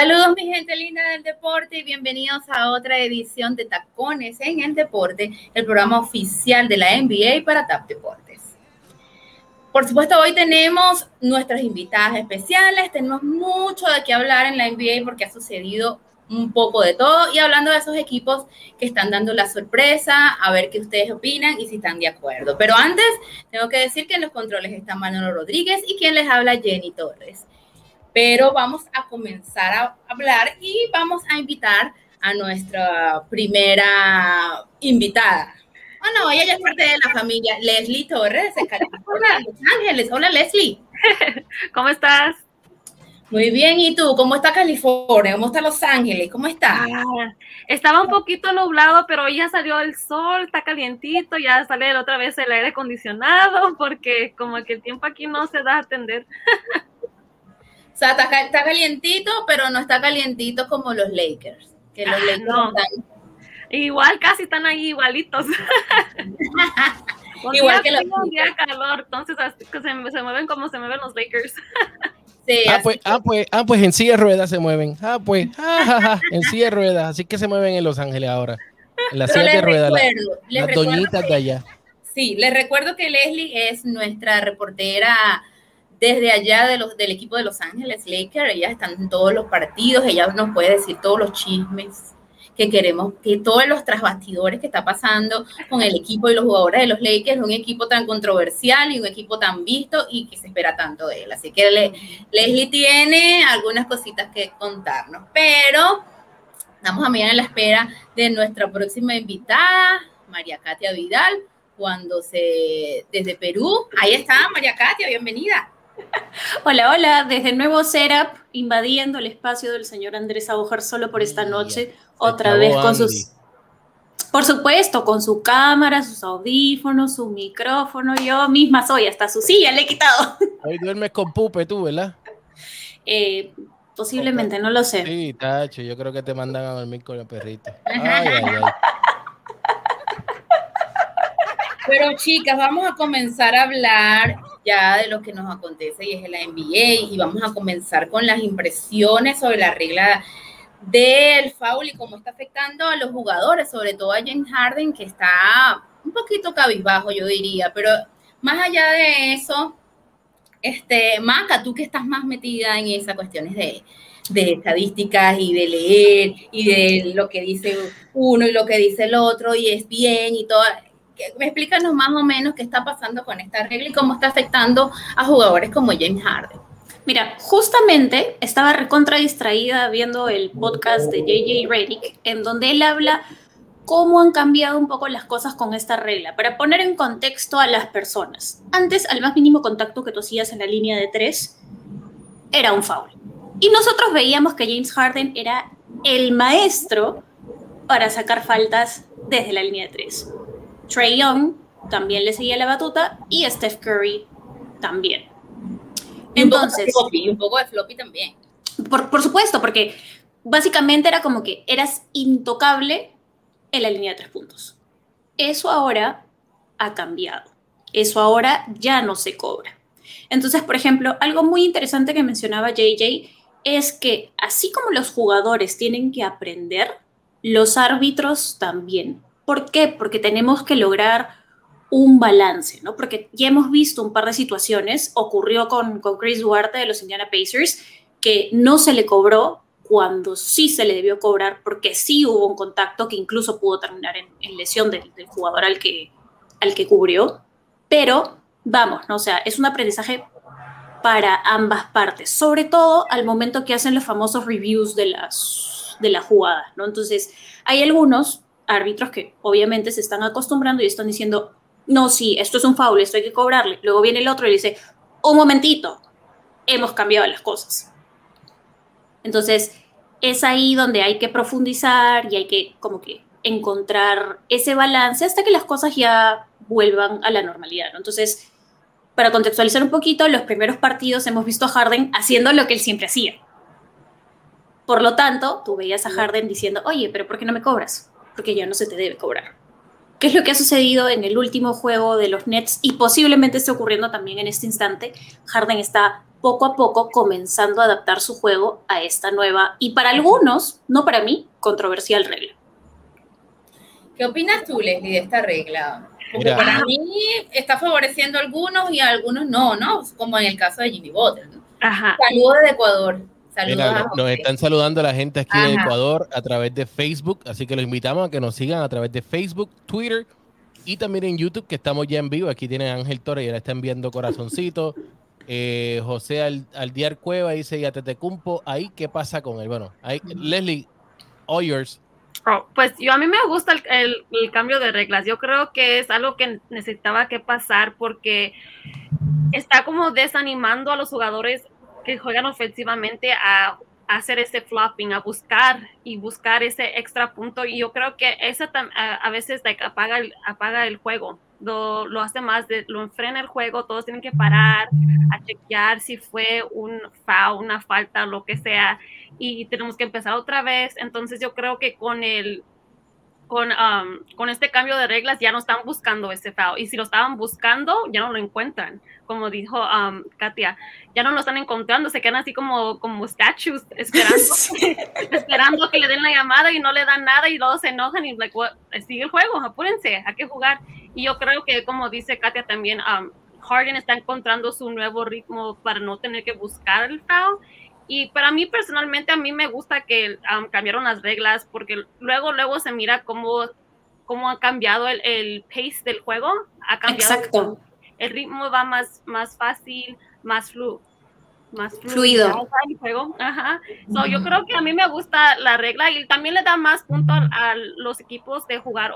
Saludos mi gente linda del deporte y bienvenidos a otra edición de Tacones en el Deporte, el programa oficial de la NBA para TAP Deportes. Por supuesto, hoy tenemos nuestras invitadas especiales, tenemos mucho de qué hablar en la NBA porque ha sucedido un poco de todo y hablando de esos equipos que están dando la sorpresa, a ver qué ustedes opinan y si están de acuerdo. Pero antes, tengo que decir que en los controles está Manolo Rodríguez y quien les habla Jenny Torres pero vamos a comenzar a hablar y vamos a invitar a nuestra primera invitada. Bueno, oh, ella ya es parte de la familia, Leslie Torres, de California, Los Ángeles. Hola, Leslie. ¿Cómo estás? Muy bien, ¿y tú? ¿Cómo está California? ¿Cómo está Los Ángeles? ¿Cómo está? Ah, estaba un poquito nublado, pero ya salió el sol, está calientito, ya sale otra vez el aire acondicionado, porque como que el tiempo aquí no se da a atender. O sea, está, calientito, pero no está calientito como los Lakers. Que los ah, Lakers están... Igual, casi están ahí igualitos. Igual que los día calor, entonces se, se, mueven como se mueven los Lakers. Sí, ah, pues, ah, pues, ah, pues en silla de ruedas se mueven. Ah, pues, en silla de ruedas. Así que se mueven en Los Ángeles ahora. En la silla de ruedas. las doñitas de allá. Sí, les recuerdo que Leslie es nuestra reportera desde allá de los, del equipo de Los Ángeles Lakers, ellas están en todos los partidos, ella nos puede decir todos los chismes que queremos, que todos los trasbastidores que está pasando con el equipo y los jugadores de los Lakers, un equipo tan controversial y un equipo tan visto y que se espera tanto de él. Así que Leslie tiene algunas cositas que contarnos, pero estamos a en la espera de nuestra próxima invitada, María Katia Vidal, cuando se, desde Perú, ahí está María Katia, bienvenida. Hola, hola, desde nuevo Setup, invadiendo el espacio del señor Andrés Abujar solo por esta noche, otra vez con sus... Por supuesto, con su cámara, sus audífonos, su micrófono, yo misma soy, hasta su silla le he quitado. Hoy duermes con pupe tú, ¿verdad? Eh, posiblemente, no lo sé. Sí, tacho, yo creo que te mandan a dormir con el perrito. Pero chicas, vamos a comenzar a hablar ya de lo que nos acontece y es la NBA y vamos a comenzar con las impresiones sobre la regla del foul y cómo está afectando a los jugadores, sobre todo a James Harden que está un poquito cabizbajo yo diría, pero más allá de eso, este, Maca, tú que estás más metida en esas cuestiones de, de estadísticas y de leer y de lo que dice uno y lo que dice el otro y es bien y todo, explícanos más o menos qué está pasando con esta regla y cómo está afectando a jugadores como James Harden. Mira, justamente estaba recontra distraída viendo el podcast de JJ Redick, en donde él habla cómo han cambiado un poco las cosas con esta regla, para poner en contexto a las personas. Antes, al más mínimo contacto que tú hacías en la línea de tres, era un foul. Y nosotros veíamos que James Harden era el maestro para sacar faltas desde la línea de tres. Trey Young también le seguía la batuta y Steph Curry también. Entonces, un poco de floppy, también. Por, supuesto, porque básicamente era como que eras intocable en la línea de tres puntos. Eso ahora ha cambiado. Eso ahora ya no se cobra. Entonces, por ejemplo, algo muy interesante que mencionaba JJ es que así como los jugadores tienen que aprender, los árbitros también. ¿Por qué? Porque tenemos que lograr un balance, ¿no? Porque ya hemos visto un par de situaciones, ocurrió con, con Chris Duarte de los Indiana Pacers, que no se le cobró cuando sí se le debió cobrar, porque sí hubo un contacto que incluso pudo terminar en, lesión del, jugador al que, al que cubrió. Pero vamos, ¿no? O sea, es un aprendizaje para ambas partes, sobre todo al momento que hacen los famosos reviews de las, de la jugada, ¿no? Entonces, hay algunos árbitros que obviamente se están acostumbrando y están diciendo, no, sí, esto es un foul, esto hay que cobrarle. Luego viene el otro y dice, un momentito, hemos cambiado las cosas. Entonces, es ahí donde hay que profundizar y hay que como que encontrar ese balance hasta que las cosas ya vuelvan a la normalidad. Entonces, para contextualizar un poquito, los primeros partidos hemos visto a Harden haciendo lo que él siempre hacía. Por lo tanto, tú veías a Harden diciendo, oye, pero ¿por qué no me cobras? Porque ya no se te debe cobrar. ¿Qué es lo que ha sucedido en el último juego de los Nets y posiblemente esté ocurriendo también en este instante? Harden está poco a poco comenzando a adaptar su juego a esta nueva y para algunos, no para mí, controversial regla. ¿Qué opinas tú, Leslie, de esta regla? Porque para mí está favoreciendo a algunos y a algunos no, ¿no? Como en el caso de Jimmy Butler. Saludos de Ecuador. Saludos nos están saludando la gente aquí de Ecuador a través de Facebook, así que los invitamos a que nos sigan a través de Facebook, Twitter y también en YouTube, que estamos ya en vivo. Aquí tiene Ángel Torres y ahora está enviando corazoncito. Eh, José Aldiar Cueva dice, ya te te cumpo, ahí, ¿qué pasa con él? Bueno, ahí, Leslie, all yours. Oh, pues yo a mí me gusta el, cambio de reglas. Yo creo que es algo que necesitaba que pasar porque está como desanimando a los jugadores que juegan ofensivamente a, hacer ese flopping, a buscar y buscar ese extra punto. Y yo creo que eso a, veces apaga, el, apaga el juego lo, hace más, de, lo enfrena el juego, todos tienen que parar a chequear si fue un foul, una falta, lo que sea, y tenemos que empezar otra vez. Entonces yo creo que con el con, um, con este cambio de reglas ya no están buscando ese foul. Y si lo estaban buscando, ya no lo encuentran. Como dijo um, Katia, ya no lo están encontrando, se quedan así como, como statues esperando, esperando que le den la llamada y no le dan nada y luego se enojan y like, sigue el juego, apúrense, hay que jugar. Y yo creo que, como dice Katia también, um, Harden está encontrando su nuevo ritmo para no tener que buscar el foul y para mí personalmente, a mí me gusta que um, cambiaron las reglas porque luego, luego se mira cómo, cómo ha cambiado el, el pace del juego. Ha cambiado Exacto. El, ritmo va más, más fácil, más flu más fluido. juego. Ajá. So, yo creo que a mí me gusta la regla y también le da más punto a, los equipos de jugar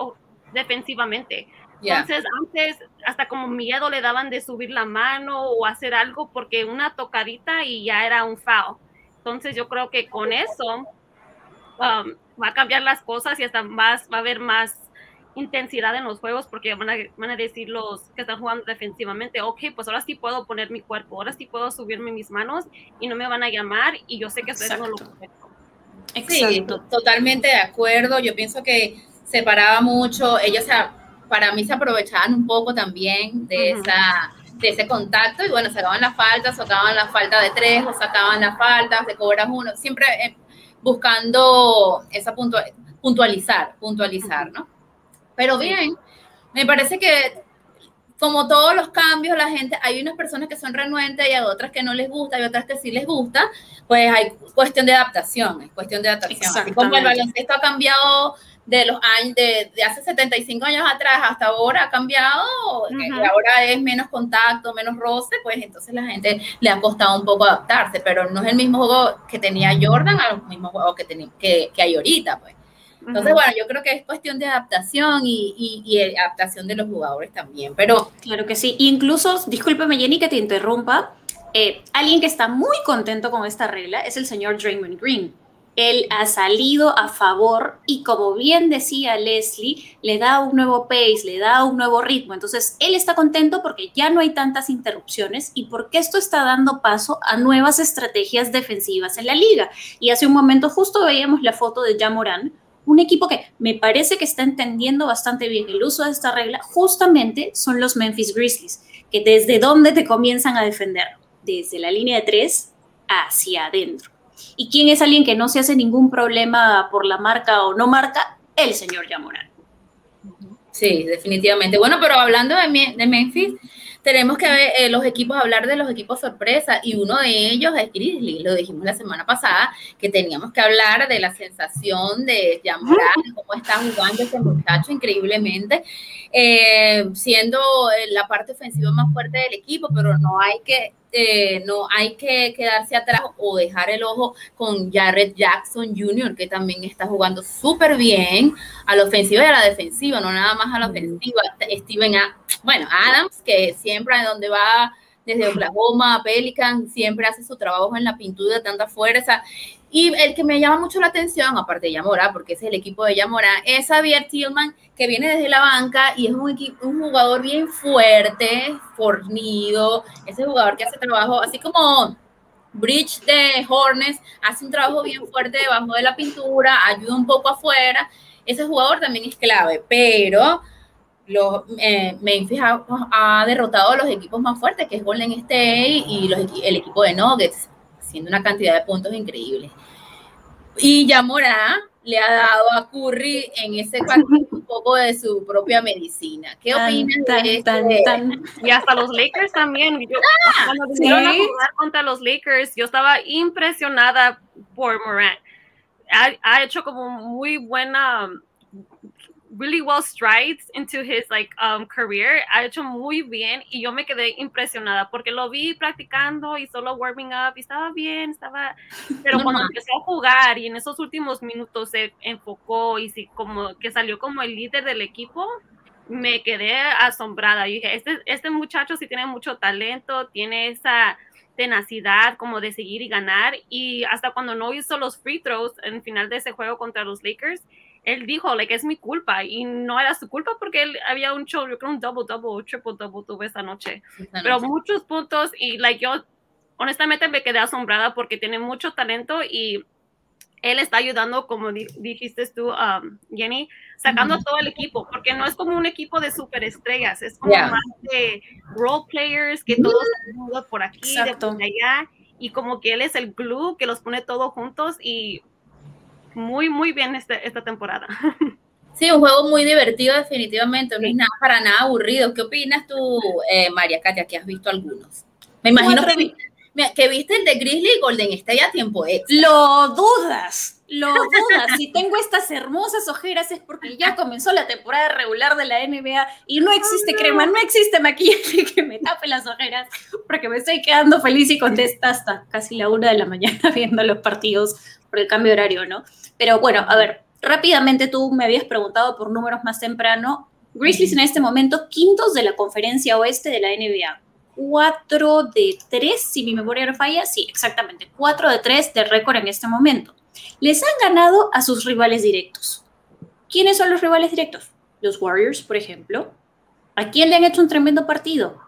defensivamente. Entonces, antes hasta como miedo le daban de subir la mano o hacer algo porque una tocadita y ya era un foul. Entonces yo creo que con eso um, va a cambiar las cosas y hasta más, va a haber más intensidad en los juegos porque van a, van a decir los que están jugando defensivamente, ok, pues ahora sí puedo poner mi cuerpo, ahora sí puedo subirme mis manos y no me van a llamar y yo sé que estoy haciendo lo correcto. Sí, totalmente de acuerdo. Yo pienso que separaba mucho, ellos para mí se aprovechaban un poco también de esa de ese contacto y bueno, sacaban la falta, sacaban la falta de tres o sacaban la falta, se cobras uno, siempre eh, buscando esa puntualizar, puntualizar, ¿no? Pero bien, me parece que como todos los cambios, la gente, hay unas personas que son renuentes y hay otras que no les gusta y otras que sí les gusta, pues hay cuestión de adaptación, es cuestión de adaptación. Así como el baloncesto ha cambiado de los años, de, hace 75 años atrás hasta ahora ha cambiado, y ahora es menos contacto, menos roce, pues entonces la gente le ha costado un poco adaptarse, pero no es el mismo juego que tenía Jordan a los mismos juegos que, que, que hay ahorita, pues. Entonces, bueno, yo creo que es cuestión de adaptación y, y, adaptación de los jugadores también, pero... Claro que sí, incluso, discúlpeme Jenny que te interrumpa, eh, alguien que está muy contento con esta regla es el señor Draymond Green él ha salido a favor y como bien decía Leslie, le da un nuevo pace, le da un nuevo ritmo. Entonces, él está contento porque ya no hay tantas interrupciones y porque esto está dando paso a nuevas estrategias defensivas en la liga. Y hace un momento justo veíamos la foto de Jamoran, un equipo que me parece que está entendiendo bastante bien el uso de esta regla, justamente son los Memphis Grizzlies, que desde dónde te comienzan a defender, desde la línea de tres hacia adentro. ¿Y quién es alguien que no se hace ningún problema por la marca o no marca? El señor Yamoran. Sí, definitivamente. Bueno, pero hablando de, Memphis, tenemos que ver eh, los equipos, hablar de los equipos sorpresa, y uno de ellos es Grizzly, lo dijimos la semana pasada, que teníamos que hablar de la sensación de Yamoran, cómo está jugando ese muchacho increíblemente, eh, siendo eh, la parte ofensiva más fuerte del equipo, pero no hay que eh, no hay que quedarse atrás o dejar el ojo con Jared Jackson Jr., que también está jugando súper bien a la ofensiva y a la defensiva, no nada más a la ofensiva. Steven, bueno, Adams, que siempre a donde va desde Oklahoma a Pelican, siempre hace su trabajo en la pintura de tanta fuerza. Y el que me llama mucho la atención, aparte de Yamora, porque es el equipo de Yamora, es Javier Tillman, que viene desde la banca y es un, un jugador bien fuerte, fornido, ese jugador que hace trabajo, así como Bridge de Hornets, hace un trabajo bien fuerte debajo de la pintura, ayuda un poco afuera. Ese jugador también es clave, pero los, eh, Memphis ha, derrotado a los equipos más fuertes, que es Golden State y los, el equipo de Nuggets, haciendo una cantidad de puntos increíbles. Y Yamora le ha dado a Curry en ese partido un poco de su propia medicina. ¿Qué opinas de tan, Y hasta los Lakers también. Yo, ah, cuando vinieron a jugar contra los Lakers, yo estaba impresionada por Morant. Ha, ha hecho como muy buena really well strides into his like um, career. Ha hecho muy bien y yo me quedé impresionada porque lo vi practicando y solo warming up y estaba bien, estaba, pero cuando empezó a jugar y en esos últimos minutos se enfocó y sí, como que salió como el líder del equipo, me quedé asombrada. Y dije, este, este muchacho sí tiene mucho talento, tiene esa tenacidad como de seguir y ganar y hasta cuando no hizo los free throws en final de ese juego contra los Lakers, él dijo, like, es mi culpa, y no era su culpa porque él había un show, yo creo un double, double, triple double tuve esa noche, pero muchos puntos, y, like, yo, honestamente me quedé asombrada porque tiene mucho talento y él está ayudando, como dijiste tú, um, Jenny, sacando a todo el equipo, porque no es como un equipo de superestrellas, es como más de role players que todos están por aquí, de por allá, y como que él es el glue que los pone todos juntos y muy, muy bien este, esta temporada. Sí, un juego muy divertido definitivamente, no es nada para nada aburrido. ¿Qué opinas tú, eh, María Katia, que has visto algunos? Me imagino que, que, viste el de Grizzly y Golden State a tiempo extra. Lo dudas, lo dudas. si tengo estas hermosas ojeras es porque ya comenzó la temporada regular de la NBA y no existe crema, no existe maquillaje que me tape las ojeras porque me estoy quedando feliz y contesta hasta casi la una de la mañana viendo los partidos por el cambio de horario, ¿no? Pero bueno, a ver, rápidamente tú me habías preguntado por números más temprano. Grizzlies en este momento quintos de la conferencia oeste de la NBA. 4 de 3, si mi memoria no falla, sí, exactamente, 4 de 3 de récord en este momento. Les han ganado a sus rivales directos. ¿Quiénes son los rivales directos? Los Warriors, por ejemplo. ¿A quién le han hecho un tremendo partido?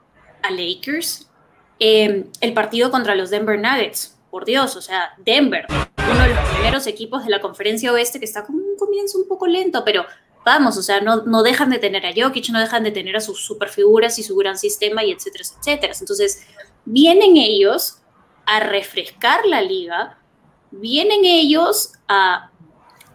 A Lakers. Em, el partido contra los Denver Nuggets. Por Dios, o sea, Denver, uno de los primeros equipos de la conferencia oeste que está con un comienzo un poco lento, pero vamos, o sea, no, no dejan de tener a Jokic, no dejan de tener a sus superfiguras y su gran sistema y etcétera, etcétera. Entonces, vienen ellos a refrescar la liga, vienen ellos a,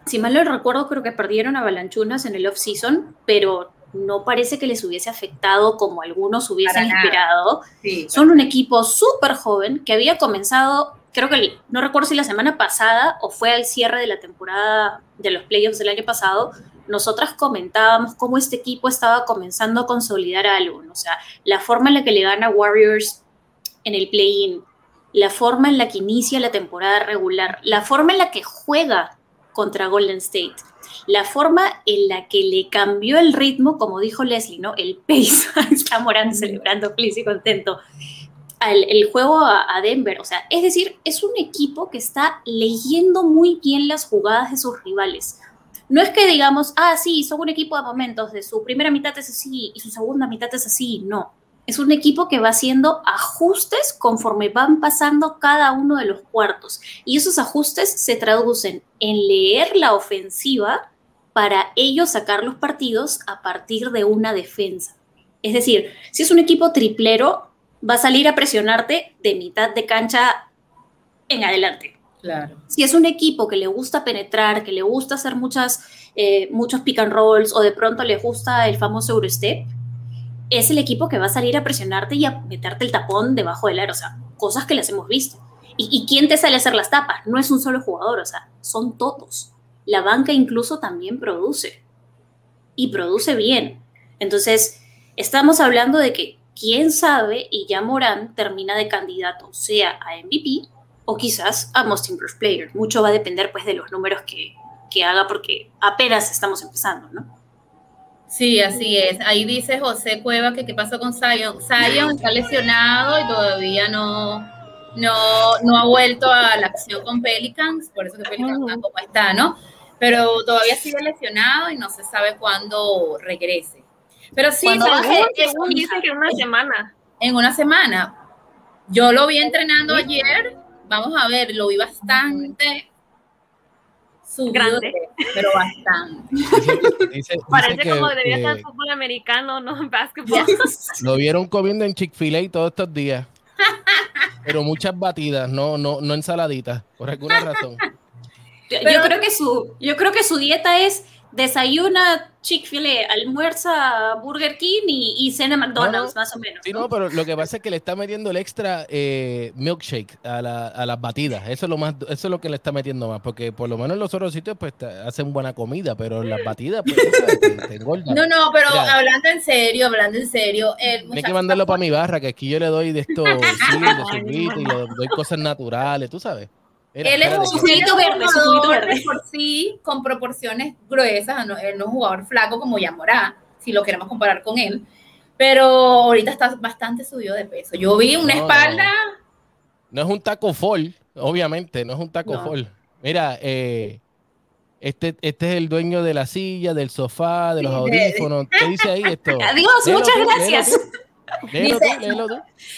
si mal no recuerdo, creo que perdieron a Balanchunas en el off-season, pero no parece que les hubiese afectado como algunos hubiesen esperado. Son un equipo súper joven que había comenzado creo que no recuerdo si la semana pasada o fue al cierre de la temporada de los playoffs del año pasado, nosotras comentábamos cómo este equipo estaba comenzando a consolidar algo, o sea, la forma en la que le gana Warriors en el play-in, la forma en la que inicia la temporada regular, la forma en la que juega contra Golden State, la forma en la que le cambió el ritmo, como dijo Leslie, ¿no? El pace, está morando, celebrando feliz y contento el, juego a, Denver. O sea, es decir, es un equipo que está leyendo muy bien las jugadas de sus rivales. No es que digamos, ah, sí, son un equipo de momentos, de su primera mitad es así y su segunda mitad es así. No. Es un equipo que va haciendo ajustes conforme van pasando cada uno de los cuartos. Y esos ajustes se traducen en leer la ofensiva para ellos sacar los partidos a partir de una defensa. Es decir, si es un equipo triplero, va a salir a presionarte de mitad de cancha en adelante. Claro. Si es un equipo que le gusta penetrar, que le gusta hacer muchas, eh, muchos pick and rolls o de pronto le gusta el famoso Eurostep, es el equipo que va a salir a presionarte y a meterte el tapón debajo del aro. O sea, cosas que les hemos visto. ¿Y, ¿Y quién te sale a hacer las tapas? No es un solo jugador, o sea, son todos. La banca incluso también produce. Y produce bien. Entonces, estamos hablando de que quién sabe, y ya Morán termina de candidato, sea a MVP o quizás a Most Improved Player. Mucho va a depender pues de los números que, haga porque apenas estamos empezando, ¿no? Sí, así es. Ahí dice José Cueva que qué pasó con Zion. Zion está lesionado y todavía no, no, no ha vuelto a la acción con Pelicans, por eso que Pelicans está como está, ¿no? Pero todavía sigue lesionado y no se sabe cuándo regrese. Pero sí, dicen que en una semana. En una semana. Yo lo vi entrenando ayer. Vamos a ver, lo vi bastante grande. pero bastante. Parece como debería estar fútbol americano, no básquetbol. Lo vieron comiendo en Chick-fil-A todos estos días. Pero muchas batidas, no, no, no ensaladitas, por alguna razón. yo creo que su, yo creo que su dieta es desayuna Chick-fil-A, almuerza Burger King y, cena McDonald's, más o menos. Sí, no, pero lo que pasa es que le está metiendo el extra eh, milkshake a, las batidas. Eso es lo más, eso es lo que le está metiendo más, porque por lo menos en los otros sitios pues hacen buena comida, pero en las batidas pues te, No, no, pero hablando en serio, hablando en serio. Tienes que mandarlo para mi barra, que aquí yo le doy de esto, sí, de y le doy cosas naturales, tú sabes él es un juguito verde, su verde. por sí, con proporciones gruesas, no, él no es un jugador flaco como Yamorá, si lo queremos comparar con él, pero ahorita está bastante subido de peso. Yo vi una espalda... No. es un taco fall, obviamente, no es un taco fall. Mira, eh, este, este es el dueño de la silla, del sofá, de los audífonos. ¿Qué dice ahí esto? Adiós, muchas gracias.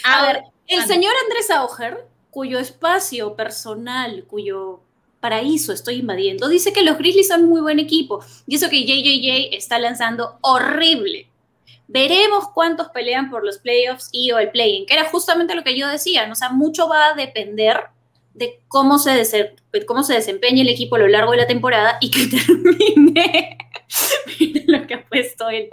A ver, el señor Andrés Auger cuyo espacio personal, cuyo paraíso estoy invadiendo, dice que los Grizzlies son muy buen equipo. Y eso que JJJ está lanzando horrible. Veremos cuántos pelean por los playoffs y o el play-in, que era justamente lo que yo decía. O sea, mucho va a depender de cómo se, cómo se desempeña el equipo a lo largo de la temporada y que termine. Miren lo que ha puesto él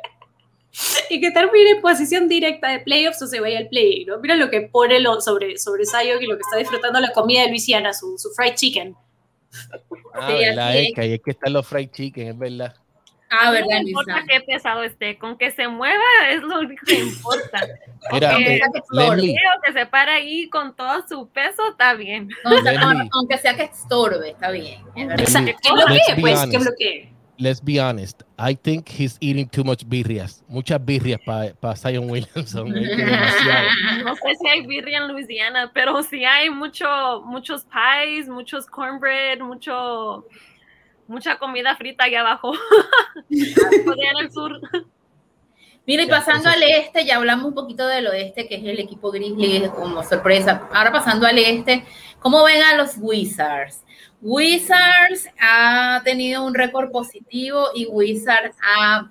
y que termine en posición directa de playoffs o se vaya al play, ¿no? Mira lo que pone lo, sobre, sobre y lo que está disfrutando la comida de Luisiana, su, su fried chicken. Ah, verdad, es que hay que estar los fried chicken, es verdad. Ah, verdad, no importa qué pesado esté, con que se mueva es lo único que importa. Mira, eh, que se para ahí con todo su peso, está bien. aunque sea que estorbe, está bien. ¿Qué bloquee? Pues, ¿qué bloquee? Let's be honest, I think he's eating too much birrias. Muchas birrias para pa Zion Williamson. no sé si hay birria en Louisiana, pero sí hay mucho, muchos pies, muchos cornbread, mucho, mucha comida frita allá abajo. en el sur. Mira, y pasando al este, ya hablamos un poquito del oeste, que es el equipo Grizzly como sorpresa. Ahora pasando al este, ¿cómo ven a los Wizards? Wizards ha tenido un récord positivo y Wizards ha...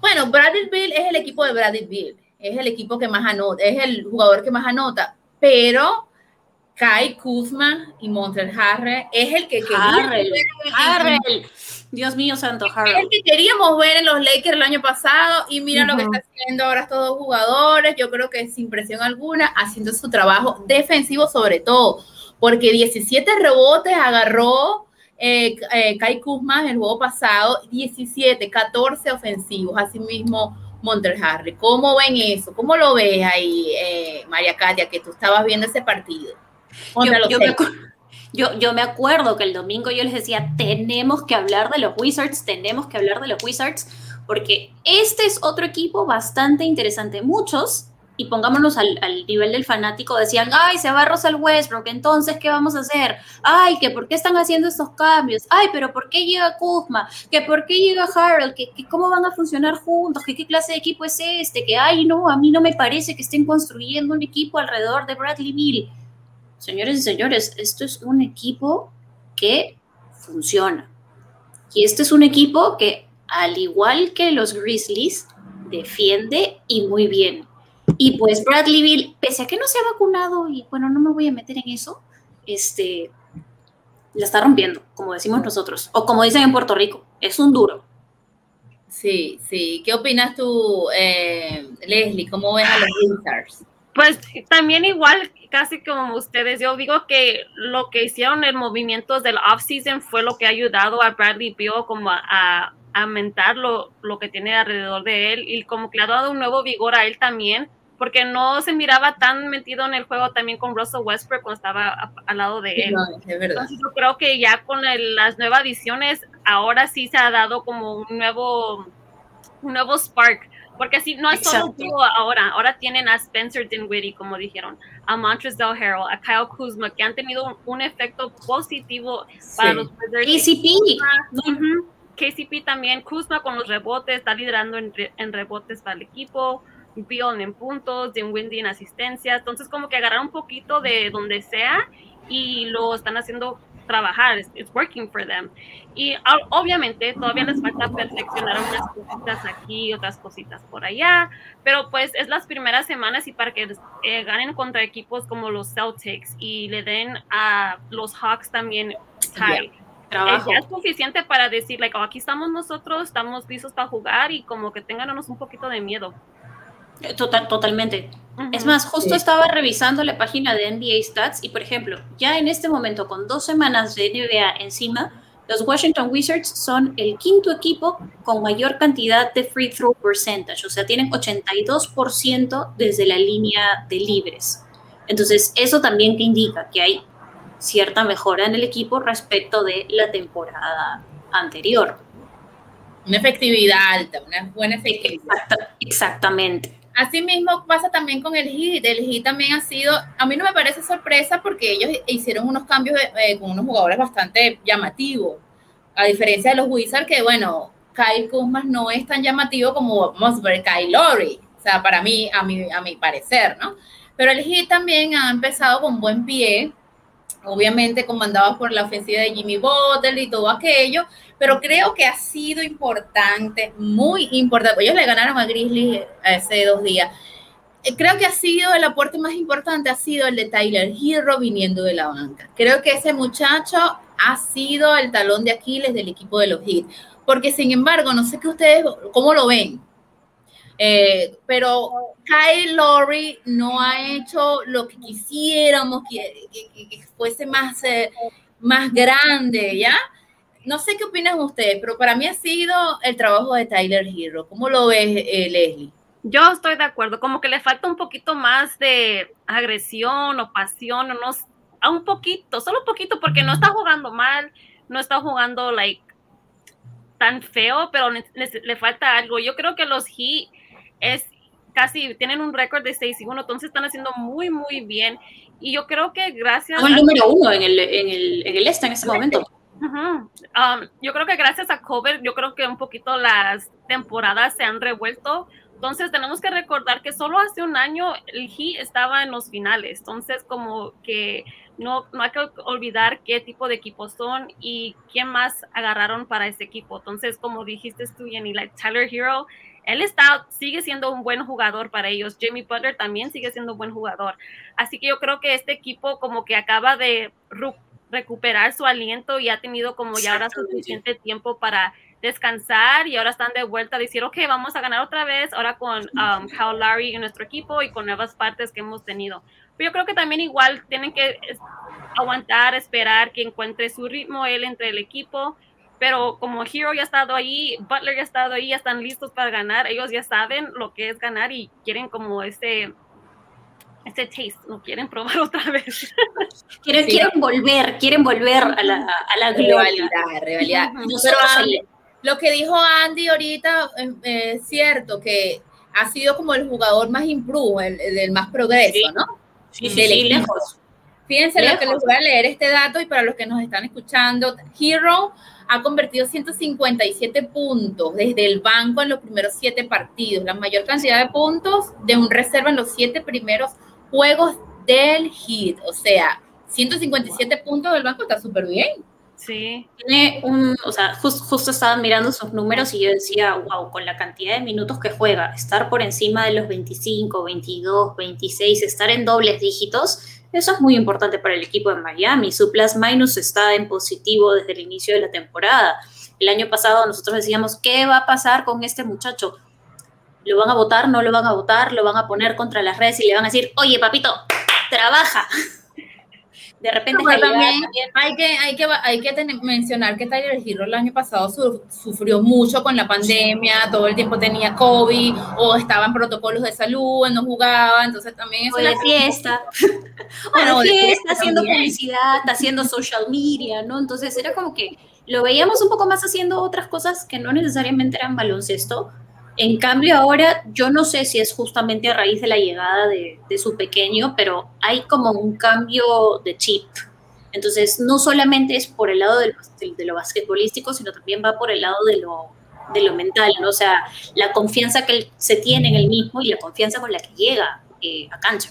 Bueno, Bradley Bill es el equipo de Bradley Bill, es el equipo que más anota, es el jugador que más anota, pero Kai Kuzma y Montreal Harrell es el que Harrell, Dios mío santo, Harrell. Es el que queríamos ver en los Lakers el año pasado y mira lo que está haciendo ahora estos dos jugadores, yo creo que sin presión alguna, haciendo su trabajo defensivo sobre todo porque 17 rebotes agarró eh, eh, Kai Kuzma el juego pasado, 17, 14 ofensivos, asimismo Monter Harry. ¿Cómo ven eso? ¿Cómo lo ves ahí, eh, María Katia, que tú estabas viendo ese partido? Yo, me acuerdo que el domingo yo les decía, tenemos que hablar de los Wizards, tenemos que hablar de los Wizards, porque este es otro equipo bastante interesante. Muchos y pongámonos al, nivel del fanático, decían, ay, se va Russell Westbrook, entonces, ¿qué vamos a hacer? Ay, que por qué están haciendo estos cambios, ay, pero ¿por qué llega Kuzma? que por qué llega Harold? que, cómo van a funcionar juntos? que qué clase de equipo es este? Que, ay, no, a mí no me parece que estén construyendo un equipo alrededor de Bradley Bill. Señores y señores, esto es un equipo que funciona. Y este es un equipo que, al igual que los Grizzlies, defiende y muy bien y pues Bradley Bill, pese a que no se ha vacunado y bueno, no me voy a meter en eso, este, la está rompiendo, como decimos nosotros, o como dicen en Puerto Rico, es un duro. Sí, sí. ¿Qué opinas tú, eh, Leslie? ¿Cómo ves a los Wizards? Pues también igual, casi como ustedes, yo digo que lo que hicieron el movimiento del off-season fue lo que ha ayudado a Bradley Bill como a, aumentar lo, lo, que tiene alrededor de él y como que le ha dado un nuevo vigor a él también porque no se miraba tan metido en el juego también con Russell Westbrook cuando estaba al lado de él. Entonces yo creo que ya con las nuevas adiciones, ahora sí se ha dado como un nuevo, un nuevo spark, porque así no es solo solo ahora, ahora tienen a Spencer Dinwiddie, como dijeron, a Montrezl Harrell, a Kyle Kuzma, que han tenido un, efecto positivo para los KCP. KCP también, Kuzma con los rebotes, está liderando en, en rebotes para el equipo. Bill en puntos, Jim Windy en asistencia. Entonces, como que agarrar un poquito de donde sea y lo están haciendo trabajar, it's, working for them. Y obviamente todavía les falta perfeccionar unas cositas aquí, otras cositas por allá, pero pues es las primeras semanas y para que eh, ganen contra equipos como los Celtics y le den a los Hawks también Trabajo. Es, suficiente para decir, like, oh, aquí estamos nosotros, estamos listos para jugar y como que tenganos un poquito de miedo. Eh, total, totalmente. Es más, justo estaba revisando la página de NBA Stats y, por ejemplo, ya en este momento, con dos semanas de NBA encima, los Washington Wizards son el quinto equipo con mayor cantidad de free throw percentage, o sea, tienen 82% desde la línea de libres. Entonces, eso también que indica que hay cierta mejora en el equipo respecto de la temporada anterior. Una efectividad alta, una buena efectividad. exactamente. Así mismo pasa también con el Heat. El Heat también ha sido, a mí no me parece sorpresa porque ellos hicieron unos cambios eh, con unos jugadores bastante llamativos. A diferencia de los Wizards, que bueno, Kyle Kuzma no es tan llamativo como vamos a Kyle. O sea, para mí, a mi, a mi parecer, ¿no? Pero el Heat también ha empezado con buen pie obviamente comandados por la ofensiva de Jimmy Butler y todo aquello, pero creo que ha sido importante, muy importante. Ellos le ganaron a Grizzlies hace dos días. Eh, creo que ha sido el aporte más importante, ha sido el de Tyler Hero viniendo de la banca. Creo que ese muchacho ha sido el talón de Aquiles del equipo de los Heat, porque sin embargo, no sé qué ustedes, cómo lo ven, eh, pero Kyle Lowry no ha hecho lo que quisiéramos que, fuese más, eh, más grande, ¿ya? No sé qué opinan ustedes, pero para mí ha sido el trabajo de Tyler Hero. ¿Cómo lo ves, eh, Leslie? Yo estoy de acuerdo, como que le falta un poquito más de agresión o pasión, o no, a un poquito, solo un poquito, porque no está jugando mal, no está jugando like tan feo, pero le, le falta algo. Yo creo que los Heat es casi, tienen un récord de 6 y 1, entonces están haciendo muy, muy bien. Y yo creo que gracias... Son el número uno en el, en el, en el este en ese momento. Um, yo creo que gracias a COVID, yo creo que un poquito las temporadas se han revuelto. Entonces tenemos que recordar que solo hace un año el Heat estaba en los finales. Entonces como que no, no hay que olvidar qué tipo de equipos son y quién más agarraron para ese equipo. Entonces como dijiste tú, Jenny, like Tyler Hero él está, sigue siendo un buen jugador para ellos. Jimmy Butler también sigue siendo un buen jugador. Así que yo creo que este equipo como que acaba de recuperar su aliento y ha tenido como ya ahora suficiente tiempo para descansar y ahora están de vuelta a decir, ok, vamos a ganar otra vez, ahora con um, Kyle Larry en nuestro equipo y con nuevas partes que hemos tenido. Pero yo creo que también igual tienen que aguantar, esperar que encuentre su ritmo él entre el equipo pero como Hero ya ha estado ahí, Butler ya ha estado ahí, ya están listos para ganar, ellos ya saben lo que es ganar y quieren como ese, ese taste, no quieren probar otra vez. quieren, quieren volver, quieren volver a la, a la gloria. Rivalidad, Pero lo que dijo Andy ahorita eh, es cierto, que ha sido como el jugador más improve, el, el, más progreso, ¿no? Sí, sí, lejos. Fíjense lo que les voy a leer este dato y para los que nos están escuchando, Hero ha convertido 157 puntos desde el banco en los primeros siete partidos, la mayor cantidad de puntos de un reserva en los siete primeros juegos del hit. O sea, 157 puntos del banco está súper bien. Sí. Tiene un, o sea, justo estaba mirando sus números y yo decía, wow, con la cantidad de minutos que juega, estar por encima de los 25, 22, 26, estar en dobles dígitos, eso es muy importante para el equipo de Miami. Su plus minus está en positivo desde el inicio de la temporada. El año pasado nosotros decíamos, ¿qué va a pasar con este muchacho? ¿Lo van a votar? ¿No lo van a votar? ¿Lo van a poner contra las redes y le van a decir, oye, papito, trabaja? de repente también, hay que hay que hay que mencionar que Tyler Hero el año pasado sufrió mucho con la pandemia, todo el tiempo tenía COVID o estaba en protocolos de salud, no jugaba, entonces también eso o de fiesta. o de fiesta, haciendo publicidad, haciendo social media, ¿no? Entonces era como que lo veíamos un poco más haciendo otras cosas que no necesariamente eran baloncesto, en cambio, ahora yo no sé si es justamente a raíz de la llegada de, su pequeño, pero hay como un cambio de chip. Entonces, no solamente es por el lado de lo, de, lo basquetbolístico, sino también va por el lado de lo, de lo mental, ¿no? O sea, la confianza que se tiene en el mismo y la confianza con la que llega eh, a cancha.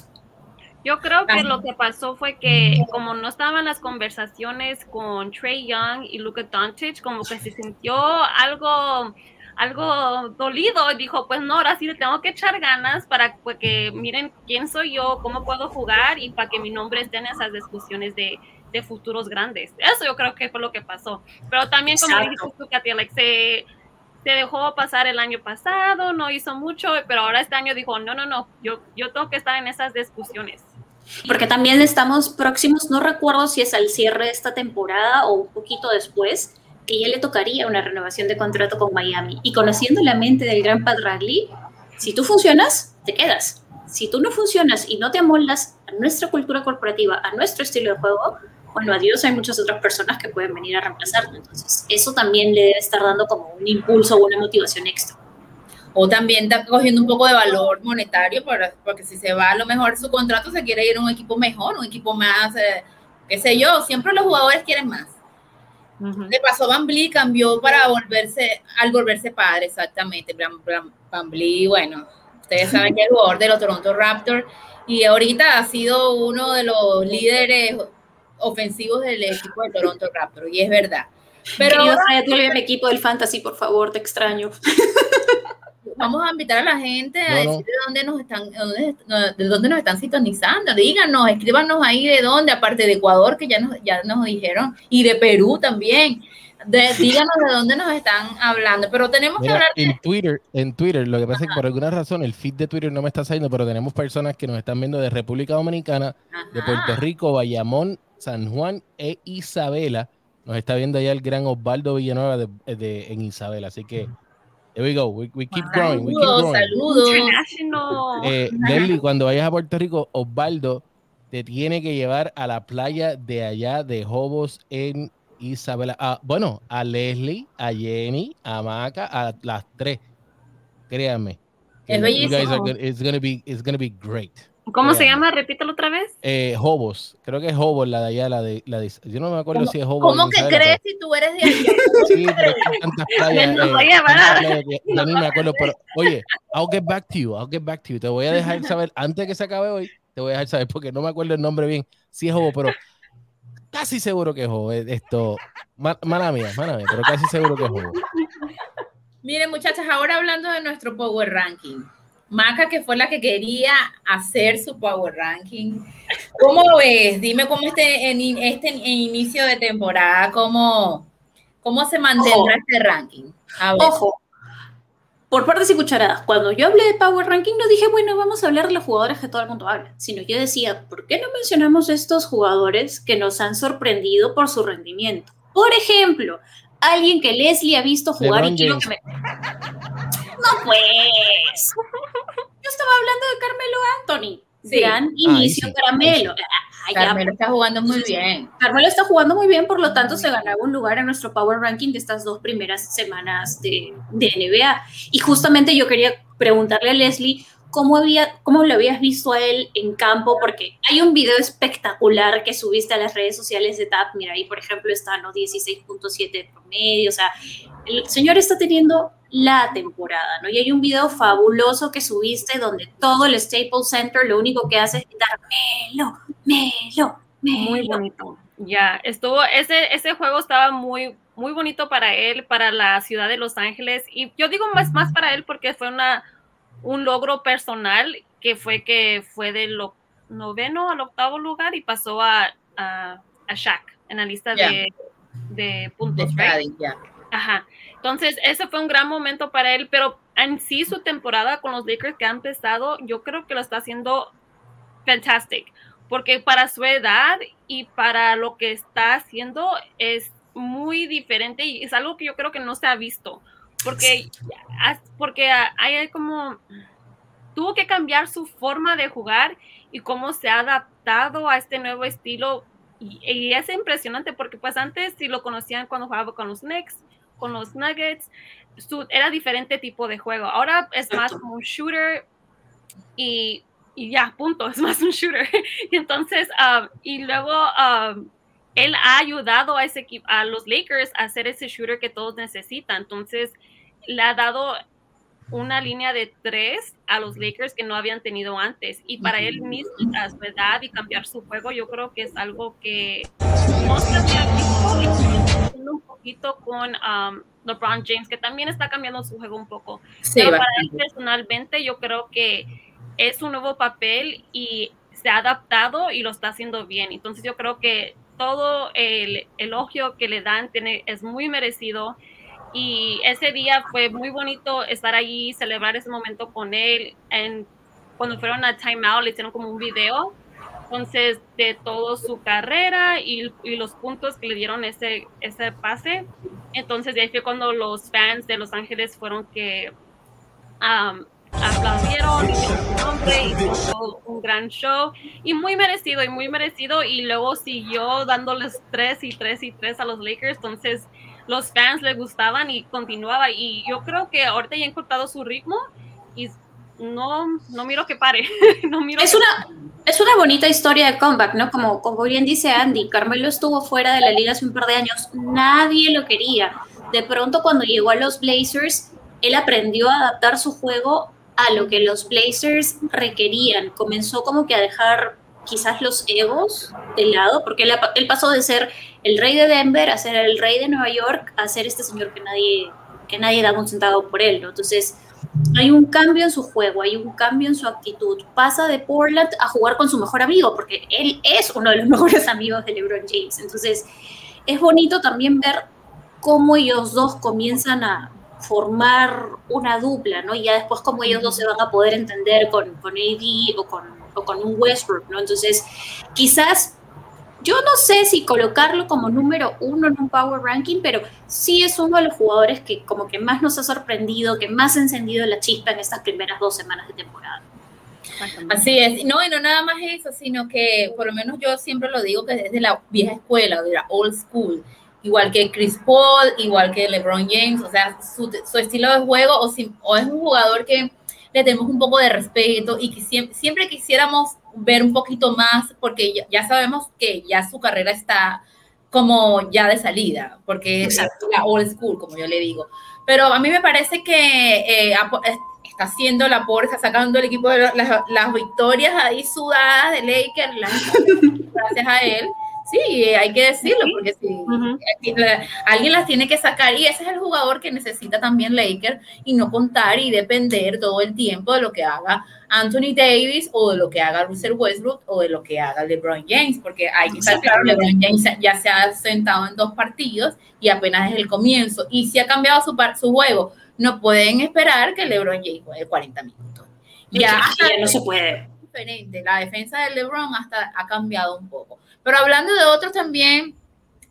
Yo creo que lo que pasó fue que como no estaban las conversaciones con Trey Young y Luka Doncic, como que se sintió algo algo dolido y dijo, pues no, ahora sí le tengo que echar ganas para pues, que miren quién soy yo, cómo puedo jugar y para que mi nombre esté en esas discusiones de, de futuros grandes. Eso yo creo que fue lo que pasó. Pero también, como dijiste tú, Katia, se, se, dejó pasar el año pasado, no hizo mucho, pero ahora este año dijo, no, no, no, yo, yo tengo que estar en esas discusiones. Porque también estamos próximos, no recuerdo si es al cierre de esta temporada o un poquito después, que ya le tocaría una renovación de contrato con Miami. Y conociendo la mente del gran Riley, si tú funcionas, te quedas. Si tú no funcionas y no te amoldas a nuestra cultura corporativa, a nuestro estilo de juego, bueno, adiós, hay muchas otras personas que pueden venir a reemplazarte. Entonces, eso también le debe estar dando como un impulso o una motivación extra o también está cogiendo un poco de valor monetario, porque si se va a lo mejor su contrato, se quiere ir a un equipo mejor, un equipo más, eh, qué sé yo, siempre los jugadores quieren más. Le pasó Van cambió para volverse, al volverse padre, exactamente. Van bueno, ustedes saben que es el jugador de los Toronto Raptors y ahorita ha sido uno de los líderes ofensivos del equipo de Toronto Raptors, y es verdad. Pero ahora, tú mi equipo del fantasy, por favor, te extraño. Vamos a invitar a la gente a decir de dónde nos están, de dónde nos están sintonizando. Díganos, escríbanos ahí de dónde, aparte de Ecuador, que ya nos, ya nos dijeron, y de Perú también. díganos de dónde nos están hablando, pero tenemos que hablar en Twitter, en Twitter, lo que pasa es que por alguna razón el feed de Twitter no me está saliendo, pero tenemos personas que nos están viendo de República Dominicana, de Puerto Rico, Bayamón, San Juan e Isabela. Nos está viendo allá el gran Osvaldo Villanueva de, de, en Isabela, así que Here we go. We, we keep growing. We keep growing. Saludos. Eh, Nelly, cuando vayas a Puerto Rico, Osvaldo te tiene que llevar a la playa de allá de Hobos en Isabela. Ah, bueno, a Leslie, a Jenny, a Maca, a las tres. Créanme. Es bellísimo. it's gonna be, it's gonna be great. ¿Cómo se llama? Repítelo otra vez. Eh, Hobos. Creo que es Hobos la de allá, la de, la de yo no me acuerdo si es Hobos. ¿Cómo que crees si tú eres de allá? sí, pero hay tantas playas. No eh, tantas mí me acuerdo, pero oye, I'll get back to you, I'll get back to you. Te voy a dejar saber, antes de que se acabe hoy, te voy a dejar saber, porque no me acuerdo el nombre bien, si es Hobos, pero casi seguro que es Hobos. Eh, esto, mala mía, mala mía, pero casi seguro que es Hobos. Miren, muchachas, ahora hablando de nuestro Power Ranking. Maca, que fue la que quería hacer su Power Ranking. ¿Cómo ves? Dime cómo este, en este inicio de temporada, cómo, cómo se mantendrá este ranking. Ojo, por partes y cucharadas, cuando yo hablé de Power Ranking no dije, bueno, vamos a hablar de los jugadores que todo el mundo habla, sino yo decía, ¿por qué no mencionamos estos jugadores que nos han sorprendido por su rendimiento? Por ejemplo, alguien que Leslie ha visto jugar y quiero que me... No, pues. Yo estaba hablando de Carmelo Anthony. Gran inicio Carmelo. Carmelo está jugando muy bien. Carmelo está jugando muy bien, por lo tanto se ganaba un lugar en nuestro Power Ranking de estas dos primeras semanas de, de NBA. Y justamente yo quería preguntarle a Leslie cómo, había, cómo lo habías visto a él en campo, porque hay un video espectacular que subiste a las redes sociales de TAP. Mira, ahí por ejemplo está ¿no? 16.7 de promedio. O sea, el señor está teniendo la temporada, ¿no? Y hay un video fabuloso que subiste donde todo el Staples Center lo único que hace es gritar Melo, Melo, Melo. Muy bonito. Ya, estuvo, ese, ese juego estaba muy, muy bonito para él, para la ciudad de Los Ángeles. Y yo digo más, más para él porque fue una, un logro personal que fue que fue del noveno al octavo lugar y pasó a, a, Shaq en la lista de, de puntos. Ajá. Entonces, ese fue un gran momento para él, pero en sí su temporada con los Lakers que ha empezado, yo creo que lo está haciendo fantastic, porque para su edad y para lo que está haciendo es muy diferente y es algo que yo creo que no se ha visto, porque, porque hay como, tuvo que cambiar su forma de jugar y cómo se ha adaptado a este nuevo estilo y, y, es impresionante porque pues antes si lo conocían cuando jugaba con los Knicks con los Nuggets, era diferente tipo de juego. Ahora es más como un shooter y, y ya, punto, es más un shooter. Entonces, um, y luego um, él ha ayudado a, ese a los Lakers a hacer ese shooter que todos necesitan. Entonces, le ha dado una línea de tres a los Lakers que no habían tenido antes. Y para él mismo, a su edad y cambiar su juego, yo creo que es algo que no se había visto un poquito con um, LeBron James, que también está cambiando su juego un poco. Pero para él personalmente, yo creo que es un nuevo papel y se ha adaptado y lo está haciendo bien. Entonces yo creo que todo el elogio que le dan tiene, es muy merecido y ese día fue muy bonito estar allí, celebrar ese momento con él. En, cuando fueron a Time Out le hicieron como un video, entonces de toda su carrera y, y, los puntos que le dieron ese, ese pase. Entonces de ahí fue cuando los fans de Los Ángeles fueron que um, aplaudieron, su nombre, hizo un gran show y muy merecido y muy merecido y luego siguió dándoles tres y tres y tres a los Lakers, entonces los fans le gustaban y continuaba. Y yo creo que ahorita ya ha encontrado su ritmo y no, no miro que pare. no miro es, una, es una bonita historia de comeback, ¿no? Como, como bien dice Andy, Carmelo estuvo fuera de la liga hace un par de años, nadie lo quería. De pronto cuando llegó a los Blazers, él aprendió a adaptar su juego a lo que los Blazers requerían. Comenzó como que a dejar quizás los egos de lado, porque él, pasó de ser el rey de Denver a ser el rey de Nueva York a ser este señor que nadie, que nadie da un centavo por él, ¿no? Entonces, hay un cambio en su juego, hay un cambio en su actitud. Pasa de Portland a jugar con su mejor amigo, porque él es uno de los mejores amigos de LeBron James. Entonces, es bonito también ver cómo ellos dos comienzan a formar una dupla, ¿no? Y ya después cómo ellos dos se van a poder entender con, con AD o con o con un Westbrook, ¿no? Entonces, quizás yo no sé si colocarlo como número uno en un Power Ranking, pero sí es uno de los jugadores que como que más nos ha sorprendido, que más ha encendido la chispa en estas primeras dos semanas de temporada. Así es, no, y no nada más eso, sino que por lo menos yo siempre lo digo que desde la vieja escuela, de la old school, igual que Chris Paul, igual que LeBron James, o sea, su, estilo de juego, o, o es un jugador que le tenemos un poco de respeto y que siempre, quisiéramos ver un poquito más porque ya, sabemos que ya su carrera está como ya de salida, porque es la old school, como yo le digo. Pero a mí me parece que eh, está haciendo la por, está sacando el equipo de las, victorias ahí sudadas de Lakers, gracias a él. Sí, hay que decirlo, porque si alguien las tiene que sacar y ese es el jugador que necesita también Lakers y no contar y depender todo el tiempo de lo que haga Anthony Davis o de lo que haga Russell Westbrook o de lo que haga LeBron James, porque hay que estar claro, LeBron James ya se ha sentado en dos partidos y apenas es el comienzo y si ha cambiado su, su juego, no pueden esperar que LeBron James juegue 40 minutos. Ya, ya no se puede. Diferente. La defensa de LeBron hasta ha cambiado un poco. Pero hablando de otros también,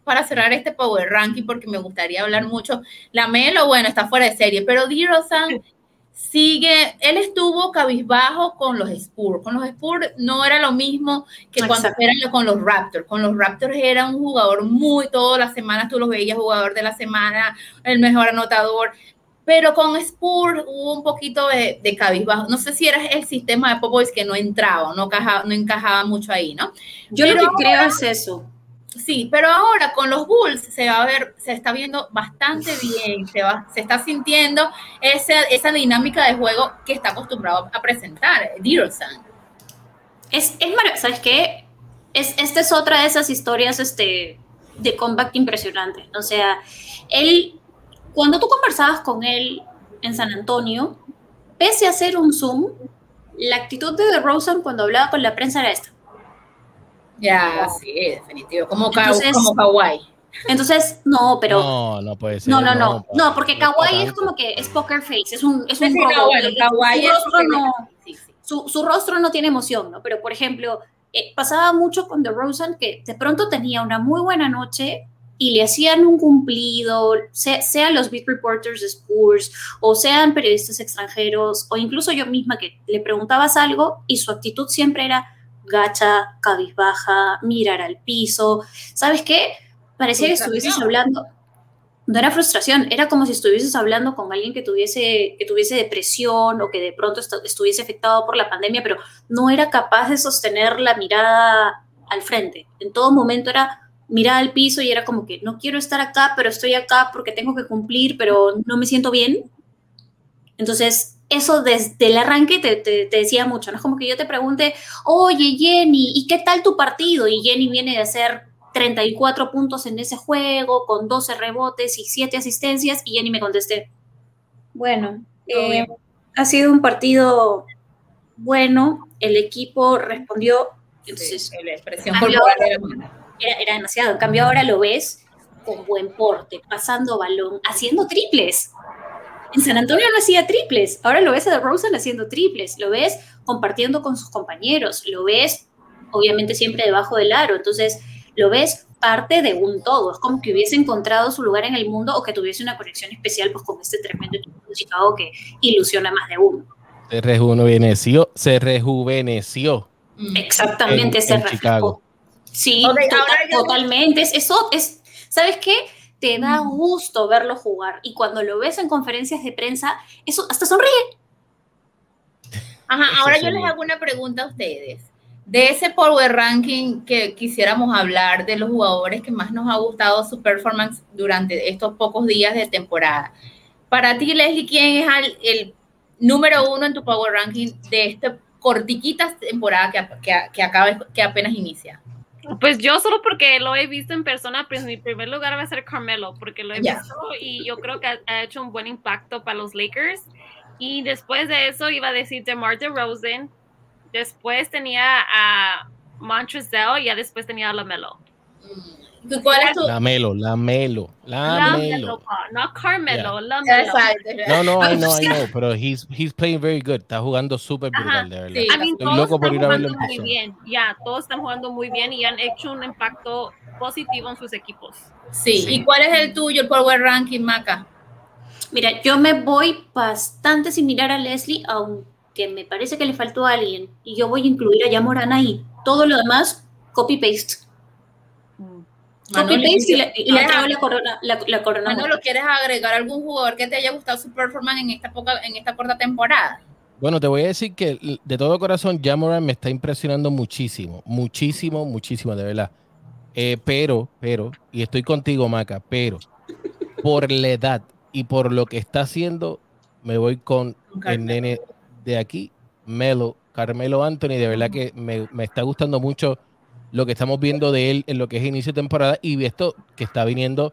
para cerrar este Power Ranking, porque me gustaría hablar mucho, la Melo, bueno, está fuera de serie, pero D. Rosan sigue, él estuvo cabizbajo con los Spurs. Con los Spurs no era lo mismo que cuando eran con los Raptors. Con los Raptors era un jugador muy, todas las semanas tú los veías jugador de la semana, el mejor anotador. Pero con Spurs hubo un poquito de, de cabizbajo. No sé si era el sistema de Popovich que no entraba, no, no encajaba mucho ahí, ¿no? Yo lo que creo es eso. Sí, pero ahora con los Bulls se va a ver, se está viendo bastante bien, se, va, se está sintiendo esa, esa dinámica de juego que está acostumbrado a presentar Direlson. Es, es maravilloso, ¿sabes qué? Es, esta es otra de esas historias este, de comeback impresionante. O sea, él, cuando tú conversabas con él en San Antonio, pese a hacer un Zoom, la actitud de DeRozan cuando hablaba con la prensa era esta. Ya, sí, definitivo. Como, como Kawhi. Entonces, no, pero. No, no puede ser. No, no, no. No, porque Kawhi es como que es poker face, es un, es un su, rostro no, su, su, rostro no tiene emoción, ¿no? Pero, por ejemplo, eh, pasaba mucho con The Rosen que de pronto tenía una muy buena noche y le hacían un cumplido, sea, sean los beat reporters de Spurs o sean periodistas extranjeros o incluso yo misma que le preguntabas algo y su actitud siempre era gacha, cabizbaja, mirar al piso. ¿Sabes qué? Parecía que estuvieses hablando, no era frustración, era como si estuvieses hablando con alguien que tuviese, que tuviese depresión o que de pronto estuviese afectado por la pandemia, pero no era capaz de sostener la mirada al frente. En todo momento era mirar al piso y era como que no quiero estar acá, pero estoy acá porque tengo que cumplir, pero no me siento bien. Entonces, eso desde el arranque te, te, decía mucho, ¿no? Es como que yo te pregunte, oye Jenny, ¿y qué tal tu partido? Y Jenny viene de hacer 34 puntos en ese juego, con 12 rebotes y 7 asistencias, y Jenny me contesté, bueno, eh, ha sido un partido bueno, el equipo respondió, entonces, la expresión era, era demasiado, en cambio ahora lo ves con buen porte, pasando balón, haciendo triples. En San Antonio no hacía triples, ahora lo ves a Rosen haciendo triples, lo ves compartiendo con sus compañeros, lo ves obviamente siempre debajo del aro, entonces lo ves parte de un todo, es como que hubiese encontrado su lugar en el mundo o que tuviese una conexión especial pues con este tremendo equipo de Chicago que ilusiona más de uno. Se rejuveneció, se rejuveneció. Exactamente, se refrescó. Sí, totalmente. eso es, ¿sabes qué? Te da gusto verlo jugar y cuando lo ves en conferencias de prensa, eso hasta sonríe. Ajá, ahora yo les hago una pregunta a ustedes. De ese power ranking que quisiéramos hablar de los jugadores que más nos ha gustado su performance durante estos pocos días de temporada. Para ti, Leslie, ¿quién es el número uno en tu Power Ranking de esta cortiquita temporada que, que, que, acaba, que apenas inicia? Pues yo solo porque lo he visto en persona, pues mi primer lugar va a ser Carmelo, porque lo he visto y yo creo que ha, hecho un buen impacto para los Lakers. Y después de eso iba a decir DeMar DeRozan, después tenía a Montrezl y ya después tenía a LaMelo. Mm. ¿Cuál es tu? La Melo, la Melo, la, Melo. No Carmelo, la Melo. No, no, I know, I know, pero he's, he's playing very good. Está jugando súper brutal, de verdad. Sí. I mean, Estoy loco por ir a verlo muy bien. Ya, todos están jugando muy bien y han hecho un impacto positivo en sus equipos. Sí. ¿Y cuál es el tuyo, el Power Ranking, Maca? Mira, yo me voy bastante similar a Leslie, aunque me parece que le faltó a alguien. Y yo voy a incluir a Yamorana y todo lo demás, copy-paste y, le, la corona. La, corona ¿lo ¿quieres agregar algún jugador que te haya gustado su performance en esta, poca, en esta corta temporada? Bueno, te voy a decir que de todo corazón, Jamoran me está impresionando muchísimo, muchísimo, muchísimo, de verdad. Eh, pero, pero, y estoy contigo, Maca, pero por la edad y por lo que está haciendo, me voy con el nene de aquí, Melo, Carmelo Anthony. De verdad que me, me está gustando mucho lo que estamos viendo de él en lo que es inicio de temporada y esto que está viniendo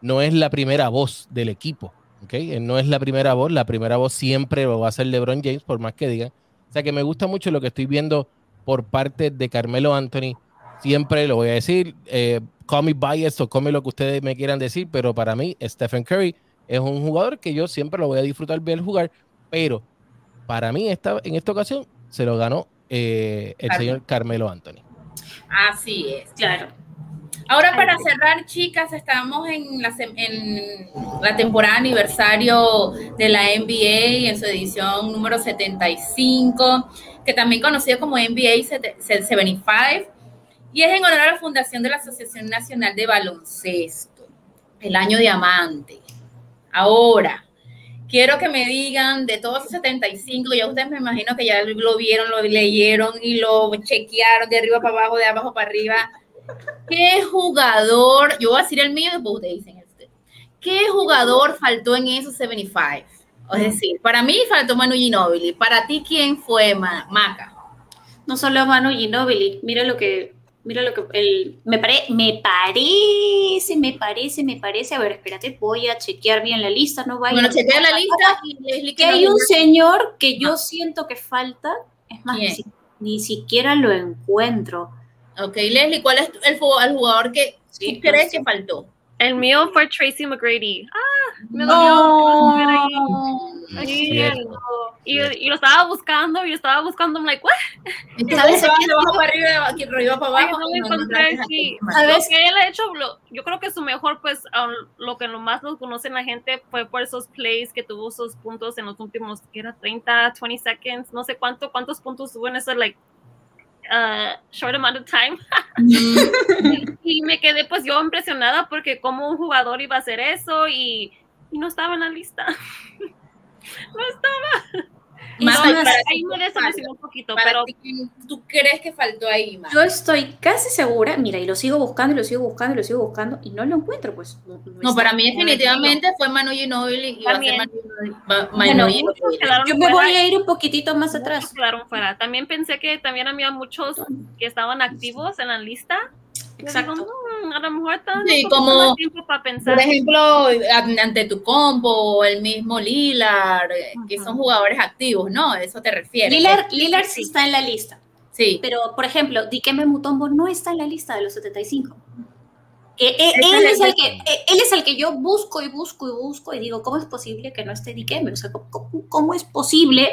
no es la primera voz del equipo, ¿ok? no es la primera voz, la primera voz siempre lo va a ser LeBron James, por más que digan. O sea que me gusta mucho lo que estoy viendo por parte de Carmelo Anthony. Siempre lo voy a decir, eh, call me bias o come lo que ustedes me quieran decir, pero para mí Stephen Curry es un jugador que yo siempre lo voy a disfrutar ver jugar, pero para mí esta, en esta ocasión se lo ganó eh, el señor Carmelo Anthony. Así es. Claro. Ahora para cerrar, chicas, estamos en la, en la temporada aniversario de la NBA en su edición número 75, que también conocido como NBA 75, y es en honor a la fundación de la Asociación Nacional de Baloncesto, el año diamante. Ahora, quiero que me digan de todos esos 75, ya ustedes me imagino que ya lo vieron, lo leyeron y lo chequearon de arriba para abajo, de abajo para arriba. ¿Qué jugador, yo voy a decir el mío y después ustedes dicen este, ¿qué jugador faltó en esos 75? Es decir, para mí faltó Manu Ginobili. Para ti, ¿quién fue Maca? No solo Manu Ginobili, mira lo que Mira lo que el, me, me parece, me parece, me parece. A ver, espérate, voy a chequear bien la lista. No vaya bueno, chequea la lista y que hay un señor que yo siento que falta. Es más, ni, siquiera lo encuentro. Ok, Leslie, ¿cuál es el, el jugador que sí, crees que faltó? El mío fue Tracy McGrady. Ah, me dolió. Y, y, lo estaba buscando, y lo estaba buscando, I'm like, what? ¿Sabes? abajo para arriba, aquí arriba para abajo. ¿Sabes que él ha hecho? yo creo que su mejor, pues, lo que más nos conocen la gente fue por esos plays que tuvo esos puntos en los últimos, que era 30, 20 seconds, no sé cuánto, cuántos puntos tuvo en ese, like, uh, short amount of time. Mm. y, me quedé pues yo impresionada porque como un jugador iba a hacer eso y, y no estaba en la lista. no estaba. Más No, para ahí un poquito, pero ti, ¿qué ¿tú crees que faltó ahí, Mar? Yo estoy casi segura, mira, y lo sigo buscando, y lo sigo buscando, y lo sigo buscando, y no lo encuentro, pues. No, no para mí definitivamente fue Manu Ginóbili y va a ser También. Manu Bueno, Manu Yo me voy a ir un poquitito más atrás. quedaron fuera. También pensé que también había muchos que estaban activos en la lista. Exacto. digo, "Mm, a lo mejor estaban Sí, como- más tiempo para pensar. Por ejemplo, an- ante tu combo, el mismo Lilar, eh, que son jugadores activos, ¿no? ¿Eso te refieres? Lillard, Lillard sí está en la lista, Sí. pero por ejemplo, Dikembe Mutombo no está en la lista de los 75. Que e- Ese él, es el que, e- él es el que yo busco y busco y busco y digo, ¿cómo es posible que no esté Dikembe? O sea, ¿cómo, cómo- cómo es posible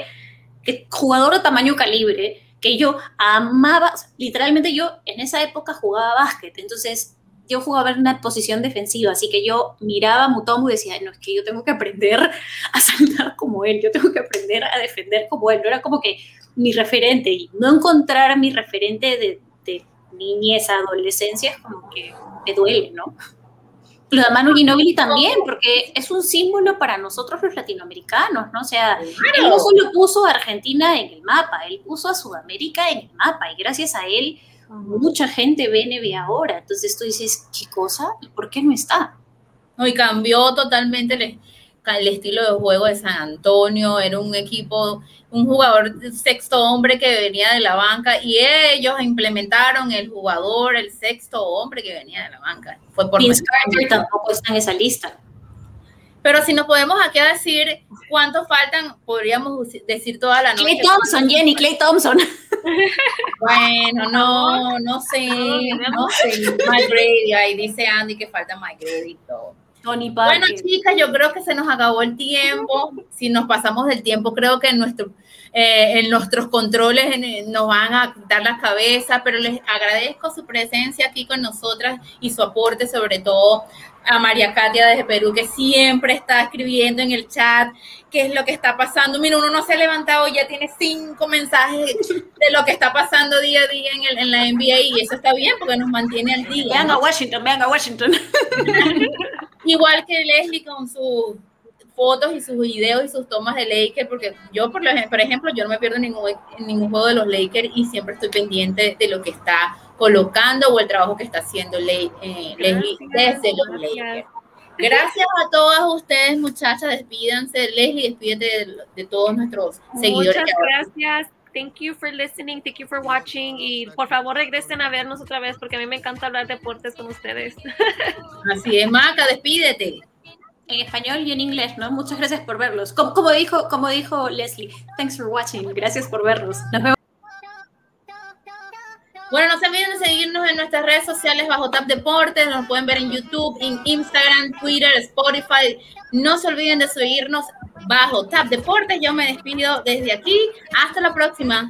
que jugador de tamaño calibre, que yo amaba, literalmente yo en esa época jugaba básquet, entonces yo jugaba en una posición defensiva, así que yo miraba a Mutombo y decía, no, es que yo tengo que aprender a saltar como él, yo tengo que aprender a defender como él, no era como que mi referente, y no encontrar a mi referente de, de niñez, adolescencia, es como que me duele, ¿no? Lo de Manu Ginóbili también, porque es un símbolo para nosotros los latinoamericanos, ¿no? O sea, él no solo puso a Argentina en el mapa, él puso a Sudamérica en el mapa, y gracias a él mucha gente ve NBA ahora. Entonces tú dices, ¿qué cosa? ¿Y por qué no está? No, y cambió totalmente el, estilo de juego de San Antonio. Era un equipo, un jugador sexto hombre que venía de la banca y ellos implementaron el jugador, el sexto hombre que venía de la banca. Fue por Vince Carter tampoco está en esa lista. Pero si nos podemos aquí a decir cuántos faltan, podríamos decir toda la noche. Clay Thompson, Jenny, Clay Thompson. Bueno, no, no sé, no sé. Mike Grady, ahí dice Andy que falta Mike Grady y todo. Tony Parker. Bueno, chicas, yo creo que se nos acabó el tiempo. Si nos pasamos del tiempo, creo que en, nuestro, eh, en nuestros controles en- nos van a dar la cabeza, pero les agradezco su presencia aquí con nosotras y su aporte, sobre todo a María Katia desde Perú, que siempre está escribiendo en el chat qué es lo que está pasando. Mira, uno no se ha levantado, ya tiene cinco mensajes de lo que está pasando día a día en, el- en la NBA y eso está bien porque nos mantiene al día. Vean ¿no? a Washington, vean a Washington. Igual que Leslie con sus fotos y sus videos y sus tomas de Lakers, porque yo, por, lo- por ejemplo, yo no me pierdo ningún, ningún juego de los Lakers y siempre estoy pendiente de lo que está colocando o el trabajo que está haciendo eh, Leslie desde los Lakers. Gracias a todas ustedes, muchachas. Despídanse. Leslie, despídete de, de todos nuestros seguidores. Muchas gracias. Thank you for listening. Thank you for watching. Y por favor regresen a vernos otra vez porque a mí me encanta hablar deportes con ustedes. Así es, Maca, despídete. En español y en inglés, ¿no? Muchas gracias por verlos. Como, como dijo, como dijo Leslie, thanks for watching. Gracias por vernos. Nos vemos. Bueno, no se olviden de seguirnos en nuestras redes sociales bajo Tap Deportes, nos pueden ver en YouTube, en Instagram, Twitter, Spotify. No se olviden de seguirnos bajo Tap Deportes. Yo me despido desde aquí. Hasta la próxima.